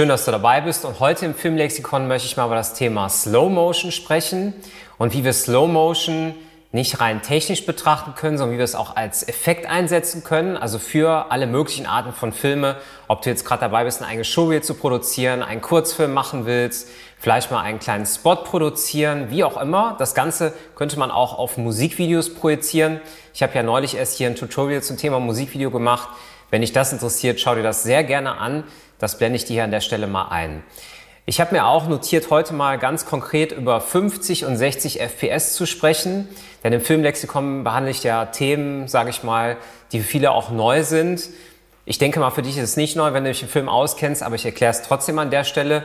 Schön, dass du dabei bist und heute im Filmlexikon möchte ich mal über das Thema Slow Motion sprechen und wie wir Slow Motion nicht rein technisch betrachten können, sondern wie wir es auch als Effekt einsetzen können, also für alle möglichen Arten von Filme, ob du jetzt gerade dabei bist, ein eigenes Showreel zu produzieren, einen Kurzfilm machen willst, vielleicht mal einen kleinen Spot produzieren, wie auch immer. Das Ganze könnte man auch auf Musikvideos projizieren. Ich habe ja neulich erst hier ein Tutorial zum Thema Musikvideo gemacht. Wenn dich das interessiert, schau dir das sehr gerne an. Das blende ich dir hier an der Stelle mal ein. Ich habe mir auch notiert, heute mal ganz konkret über 50 und 60 FPS zu sprechen. Denn im Filmlexikon behandle ich ja Themen, sage ich mal, die für viele auch neu sind. Ich denke mal, für dich ist es nicht neu, wenn du dich im Film auskennst, aber ich erkläre es trotzdem an der Stelle.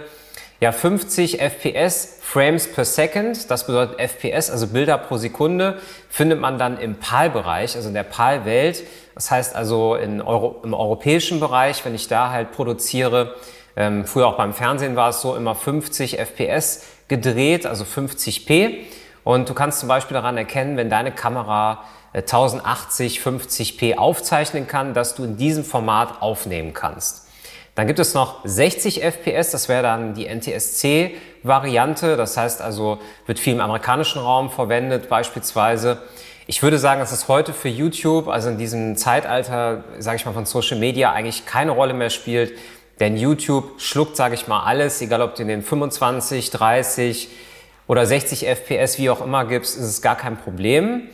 Ja, 50 FPS, Frames per Second, das bedeutet FPS, also Bilder pro Sekunde, findet man dann im PAL-Bereich, also in der PAL-Welt. Das heißt also Euro, im europäischen Bereich, wenn ich da halt produziere, ähm, früher auch beim Fernsehen war es so, immer 50 FPS gedreht, also 50p. Und du kannst zum Beispiel daran erkennen, wenn deine Kamera 1080 äh, 50p aufzeichnen kann, dass du in diesem Format aufnehmen kannst. Dann gibt es noch 60 FPS, das wäre dann die NTSC-Variante. Das heißt also, wird viel im amerikanischen Raum verwendet beispielsweise. Ich würde sagen, dass es heute für YouTube, also in diesem Zeitalter, sage ich mal, von Social Media eigentlich keine Rolle mehr spielt. Denn YouTube schluckt, sage ich mal, alles, egal ob du den 25, 30 oder 60 FPS, wie auch immer gibst, ist es gar kein Problem.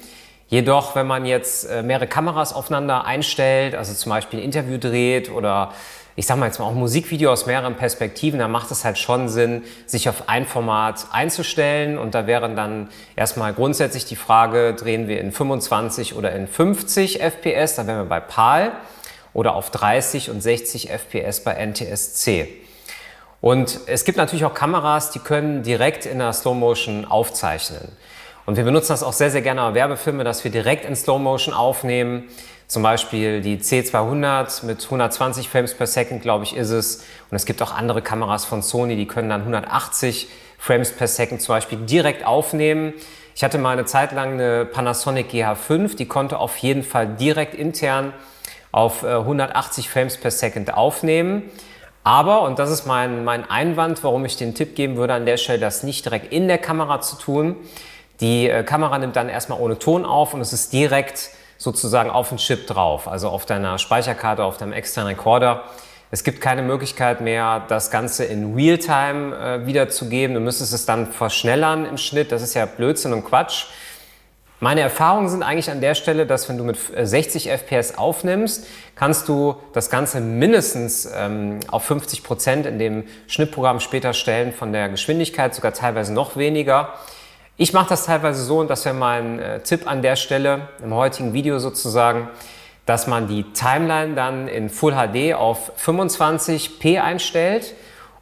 Jedoch, wenn man jetzt äh, mehrere Kameras aufeinander einstellt, also zum Beispiel ein Interview dreht oder ich sag mal jetzt mal auch Musikvideo aus mehreren Perspektiven, da macht es halt schon Sinn, sich auf ein Format einzustellen. Und da wären dann erstmal grundsätzlich die Frage, drehen wir in 25 oder in 50 FPS, da wären wir bei PAL, oder auf 30 und 60 FPS bei NTSC. Und es gibt natürlich auch Kameras, die können direkt in der Slow Motion aufzeichnen. Und wir benutzen das auch sehr, sehr gerne bei Werbefilmen, dass wir direkt in Slow Motion aufnehmen. Zum Beispiel die C200 mit 120 Frames per Second, glaube ich, ist es. Und es gibt auch andere Kameras von Sony, die können dann 180 Frames per Second zum Beispiel direkt aufnehmen. Ich hatte mal eine Zeit lang eine Panasonic GH5, die konnte auf jeden Fall direkt intern auf 180 äh, Frames per Second aufnehmen. Aber, und das ist mein, mein Einwand, warum ich den Tipp geben würde, an der Stelle das nicht direkt in der Kamera zu tun. Die äh, Kamera nimmt dann erstmal ohne Ton auf und es ist direkt sozusagen auf den Chip drauf, also auf deiner Speicherkarte, auf deinem externen Recorder. Es gibt keine Möglichkeit mehr, das Ganze in Realtime äh, wiederzugeben. Du müsstest es dann verschnellern im Schnitt. Das ist ja Blödsinn und Quatsch. Meine Erfahrungen sind eigentlich an der Stelle, dass wenn du mit 60 äh, FPS aufnimmst, kannst du das Ganze mindestens ähm, auf 50 Prozent in dem Schnittprogramm später stellen von der Geschwindigkeit, sogar teilweise noch weniger. Ich mache das teilweise so, und das wäre mein äh, Tipp an der Stelle, im heutigen Video sozusagen, dass man die Timeline dann in Full HD auf 25p einstellt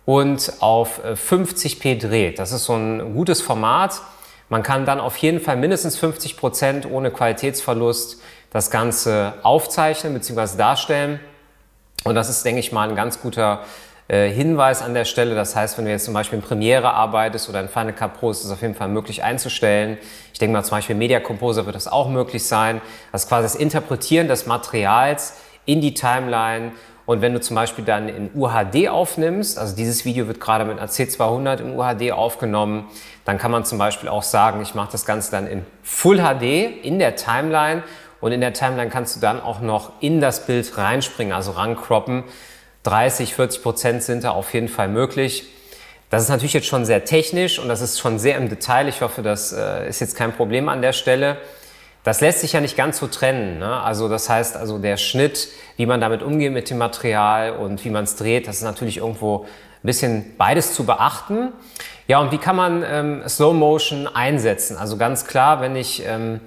und auf 50p äh, dreht. Das ist so ein gutes Format. Man kann dann auf jeden Fall mindestens 50 Prozent ohne Qualitätsverlust das Ganze aufzeichnen bzw. darstellen. Und das ist, denke ich mal, ein ganz guter äh, Hinweis an der Stelle. Das heißt, wenn du jetzt zum Beispiel in Premiere arbeitest oder in Final Cut Pro, ist es auf jeden Fall möglich einzustellen. Ich denke mal zum Beispiel Media Composer wird das auch möglich sein. Das ist quasi das Interpretieren des Materials in die Timeline und wenn du zum Beispiel dann in UHD aufnimmst, also dieses Video wird gerade mit einer C200 in UHD aufgenommen, dann kann man zum Beispiel auch sagen, ich mache das Ganze dann in Full HD in der Timeline und in der Timeline kannst du dann auch noch in das Bild reinspringen, also rankroppen. 30, 40 Prozent sind da auf jeden Fall möglich. Das ist natürlich jetzt schon sehr technisch und das ist schon sehr im Detail. Ich hoffe, das äh, ist jetzt kein Problem an der Stelle. Das lässt sich ja nicht ganz so trennen. Ne? Also das heißt, also der Schnitt, wie man damit umgeht mit dem Material und wie man es dreht, das ist natürlich irgendwo ein bisschen beides zu beachten. Ja, und wie kann man ähm, Slow Motion einsetzen? Also ganz klar, wenn ich ähm,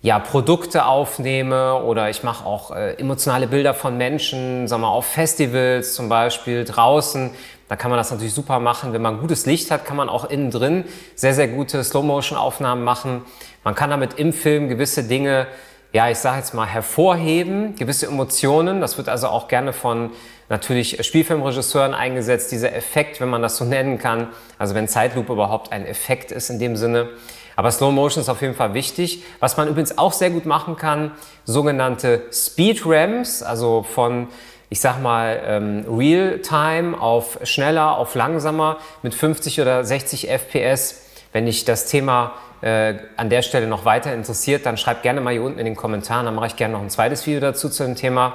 ja, Produkte aufnehme oder ich mache auch äh, emotionale Bilder von Menschen, sagen wir auf Festivals zum Beispiel, draußen, da kann man das natürlich super machen. Wenn man gutes Licht hat, kann man auch innen drin sehr, sehr gute Slow-Motion-Aufnahmen machen. Man kann damit im Film gewisse Dinge, ja, ich sage jetzt mal, hervorheben, gewisse Emotionen. Das wird also auch gerne von natürlich Spielfilmregisseuren eingesetzt, dieser Effekt, wenn man das so nennen kann. Also wenn Zeitlupe überhaupt ein Effekt ist in dem Sinne. Aber Slow Motion ist auf jeden Fall wichtig. Was man übrigens auch sehr gut machen kann, sogenannte Speed Ramps, also von ich sag mal, ähm, Real-Time auf schneller, auf langsamer mit 50 oder 60 FPS. Wenn dich das Thema äh, an der Stelle noch weiter interessiert, dann schreib gerne mal hier unten in den Kommentaren, dann mache ich gerne noch ein zweites Video dazu zu dem Thema.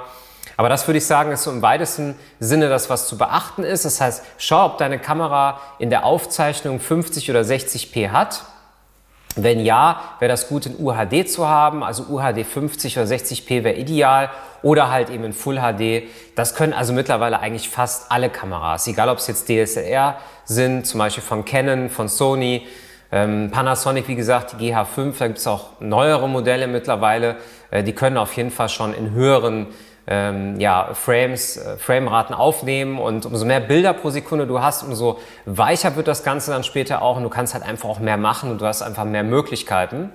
Aber das würde ich sagen, ist so im weitesten Sinne das, was zu beachten ist. Das heißt, schau, ob deine Kamera in der Aufzeichnung 50 oder 60p hat. Wenn ja, wäre das gut in UHD zu haben, also UHD 50 oder 60p wäre ideal oder halt eben in Full HD. Das können also mittlerweile eigentlich fast alle Kameras, egal ob es jetzt DSLR sind, zum Beispiel von Canon, von Sony, ähm, Panasonic, wie gesagt, die GH5, da gibt es auch neuere Modelle mittlerweile, äh, die können auf jeden Fall schon in höheren ähm, ja, Frames, äh, Frameraten aufnehmen und umso mehr Bilder pro Sekunde du hast, umso weicher wird das Ganze dann später auch und du kannst halt einfach auch mehr machen und du hast einfach mehr Möglichkeiten.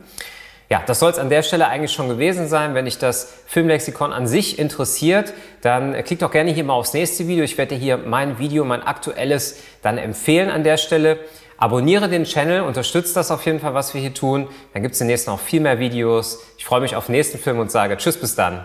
Ja, das soll es an der Stelle eigentlich schon gewesen sein. Wenn dich das Filmlexikon an sich interessiert, dann äh, klick doch gerne hier mal aufs nächste Video. Ich werde dir hier mein Video, mein aktuelles dann empfehlen an der Stelle. Abonniere den Channel, unterstützt das auf jeden Fall, was wir hier tun. Dann gibt es demnächst noch viel mehr Videos. Ich freue mich auf den nächsten Film und sage Tschüss, bis dann.